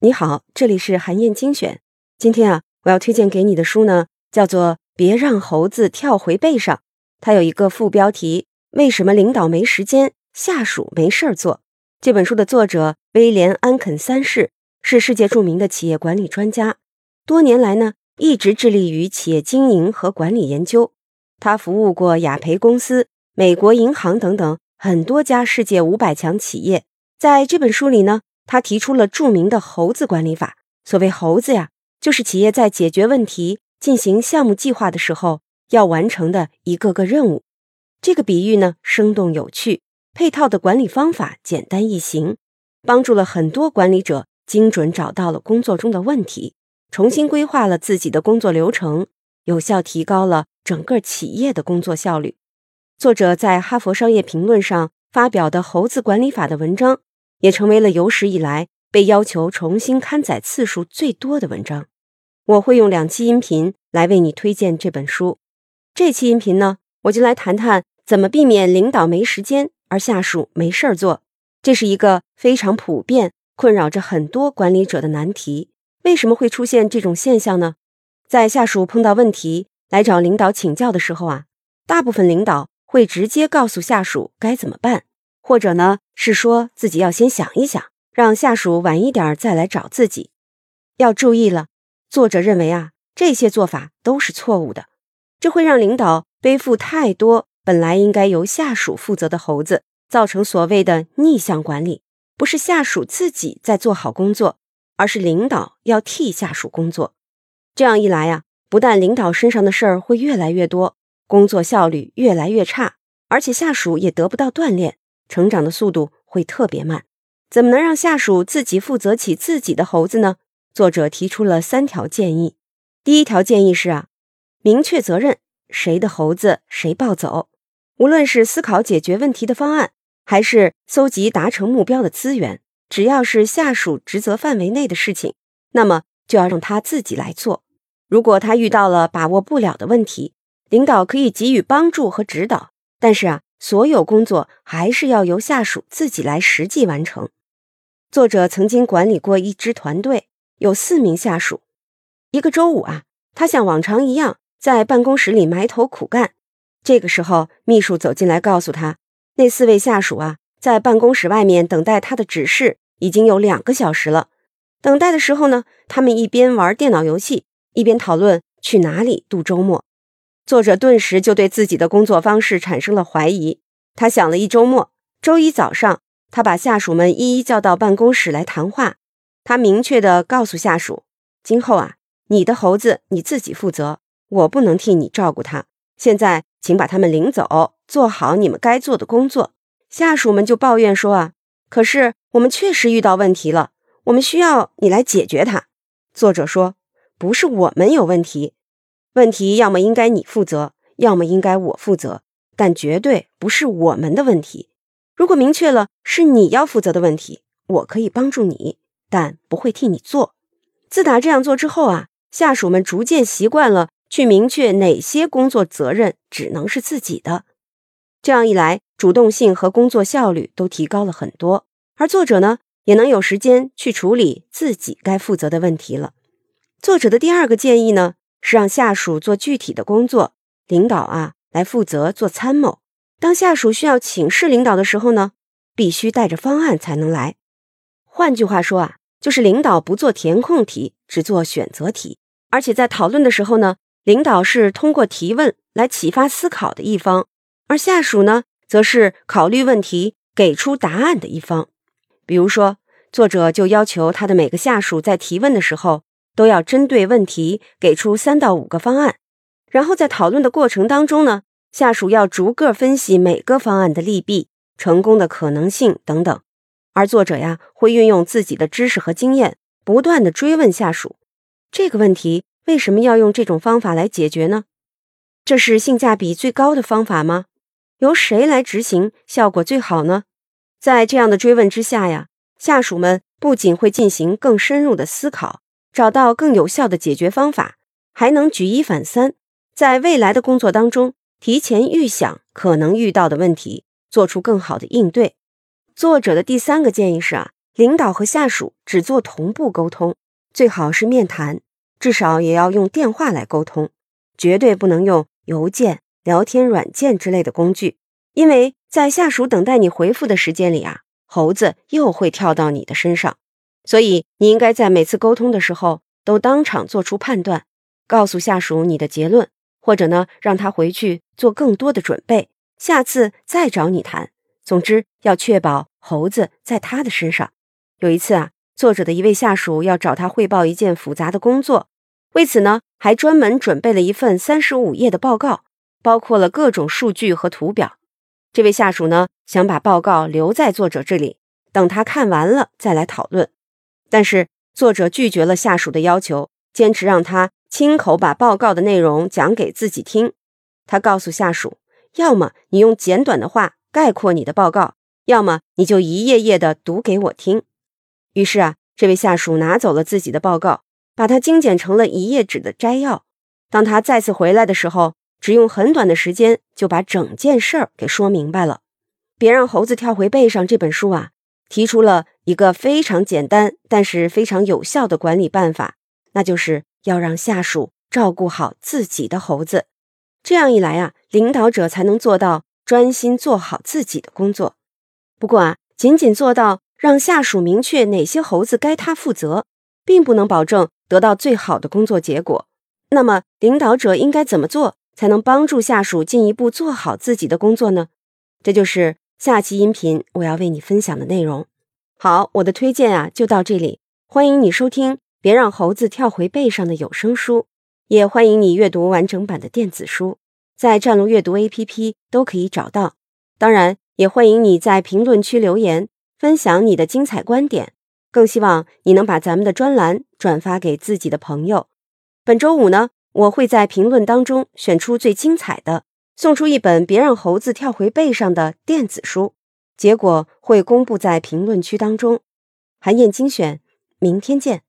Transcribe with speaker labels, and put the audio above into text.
Speaker 1: 你好，这里是韩燕精选。今天啊，我要推荐给你的书呢，叫做《别让猴子跳回背上》。它有一个副标题：为什么领导没时间，下属没事儿做？这本书的作者威廉·安肯三世是世界著名的企业管理专家，多年来呢，一直致力于企业经营和管理研究。他服务过雅培公司、美国银行等等很多家世界五百强企业。在这本书里呢。他提出了著名的猴子管理法。所谓猴子呀，就是企业在解决问题、进行项目计划的时候要完成的一个个任务。这个比喻呢，生动有趣，配套的管理方法简单易行，帮助了很多管理者精准找到了工作中的问题，重新规划了自己的工作流程，有效提高了整个企业的工作效率。作者在《哈佛商业评论》上发表的猴子管理法的文章。也成为了有史以来被要求重新刊载次数最多的文章。我会用两期音频来为你推荐这本书。这期音频呢，我就来谈谈怎么避免领导没时间而下属没事儿做。这是一个非常普遍、困扰着很多管理者的难题。为什么会出现这种现象呢？在下属碰到问题来找领导请教的时候啊，大部分领导会直接告诉下属该怎么办。或者呢，是说自己要先想一想，让下属晚一点再来找自己。要注意了，作者认为啊，这些做法都是错误的，这会让领导背负太多本来应该由下属负责的猴子，造成所谓的逆向管理。不是下属自己在做好工作，而是领导要替下属工作。这样一来呀，不但领导身上的事儿会越来越多，工作效率越来越差，而且下属也得不到锻炼。成长的速度会特别慢，怎么能让下属自己负责起自己的猴子呢？作者提出了三条建议。第一条建议是啊，明确责任，谁的猴子谁抱走。无论是思考解决问题的方案，还是搜集达成目标的资源，只要是下属职责范围内的事情，那么就要让他自己来做。如果他遇到了把握不了的问题，领导可以给予帮助和指导，但是啊。所有工作还是要由下属自己来实际完成。作者曾经管理过一支团队，有四名下属。一个周五啊，他像往常一样在办公室里埋头苦干。这个时候，秘书走进来告诉他，那四位下属啊，在办公室外面等待他的指示已经有两个小时了。等待的时候呢，他们一边玩电脑游戏，一边讨论去哪里度周末。作者顿时就对自己的工作方式产生了怀疑。他想了一周末，周一早上，他把下属们一一叫到办公室来谈话。他明确地告诉下属：“今后啊，你的猴子你自己负责，我不能替你照顾他。现在，请把他们领走，做好你们该做的工作。”下属们就抱怨说：“啊，可是我们确实遇到问题了，我们需要你来解决它。”作者说：“不是我们有问题。”问题要么应该你负责，要么应该我负责，但绝对不是我们的问题。如果明确了是你要负责的问题，我可以帮助你，但不会替你做。自打这样做之后啊，下属们逐渐习惯了去明确哪些工作责任只能是自己的。这样一来，主动性和工作效率都提高了很多，而作者呢，也能有时间去处理自己该负责的问题了。作者的第二个建议呢？是让下属做具体的工作，领导啊来负责做参谋。当下属需要请示领导的时候呢，必须带着方案才能来。换句话说啊，就是领导不做填空题，只做选择题。而且在讨论的时候呢，领导是通过提问来启发思考的一方，而下属呢，则是考虑问题、给出答案的一方。比如说，作者就要求他的每个下属在提问的时候。都要针对问题给出三到五个方案，然后在讨论的过程当中呢，下属要逐个分析每个方案的利弊、成功的可能性等等。而作者呀，会运用自己的知识和经验，不断的追问下属这个问题为什么要用这种方法来解决呢？这是性价比最高的方法吗？由谁来执行效果最好呢？在这样的追问之下呀，下属们不仅会进行更深入的思考。找到更有效的解决方法，还能举一反三，在未来的工作当中提前预想可能遇到的问题，做出更好的应对。作者的第三个建议是啊，领导和下属只做同步沟通，最好是面谈，至少也要用电话来沟通，绝对不能用邮件、聊天软件之类的工具，因为在下属等待你回复的时间里啊，猴子又会跳到你的身上。所以你应该在每次沟通的时候都当场做出判断，告诉下属你的结论，或者呢让他回去做更多的准备，下次再找你谈。总之要确保猴子在他的身上。有一次啊，作者的一位下属要找他汇报一件复杂的工作，为此呢还专门准备了一份三十五页的报告，包括了各种数据和图表。这位下属呢想把报告留在作者这里，等他看完了再来讨论。但是作者拒绝了下属的要求，坚持让他亲口把报告的内容讲给自己听。他告诉下属：“要么你用简短的话概括你的报告，要么你就一页页的读给我听。”于是啊，这位下属拿走了自己的报告，把它精简成了一页纸的摘要。当他再次回来的时候，只用很短的时间就把整件事儿给说明白了。别让猴子跳回背上这本书啊，提出了。一个非常简单，但是非常有效的管理办法，那就是要让下属照顾好自己的猴子。这样一来啊，领导者才能做到专心做好自己的工作。不过啊，仅仅做到让下属明确哪些猴子该他负责，并不能保证得到最好的工作结果。那么，领导者应该怎么做才能帮助下属进一步做好自己的工作呢？这就是下期音频我要为你分享的内容。好，我的推荐啊就到这里。欢迎你收听《别让猴子跳回背上的有声书》，也欢迎你阅读完整版的电子书，在战路阅读 APP 都可以找到。当然，也欢迎你在评论区留言，分享你的精彩观点。更希望你能把咱们的专栏转发给自己的朋友。本周五呢，我会在评论当中选出最精彩的，送出一本《别让猴子跳回背上的》电子书。结果会公布在评论区当中。韩燕精选，明天见。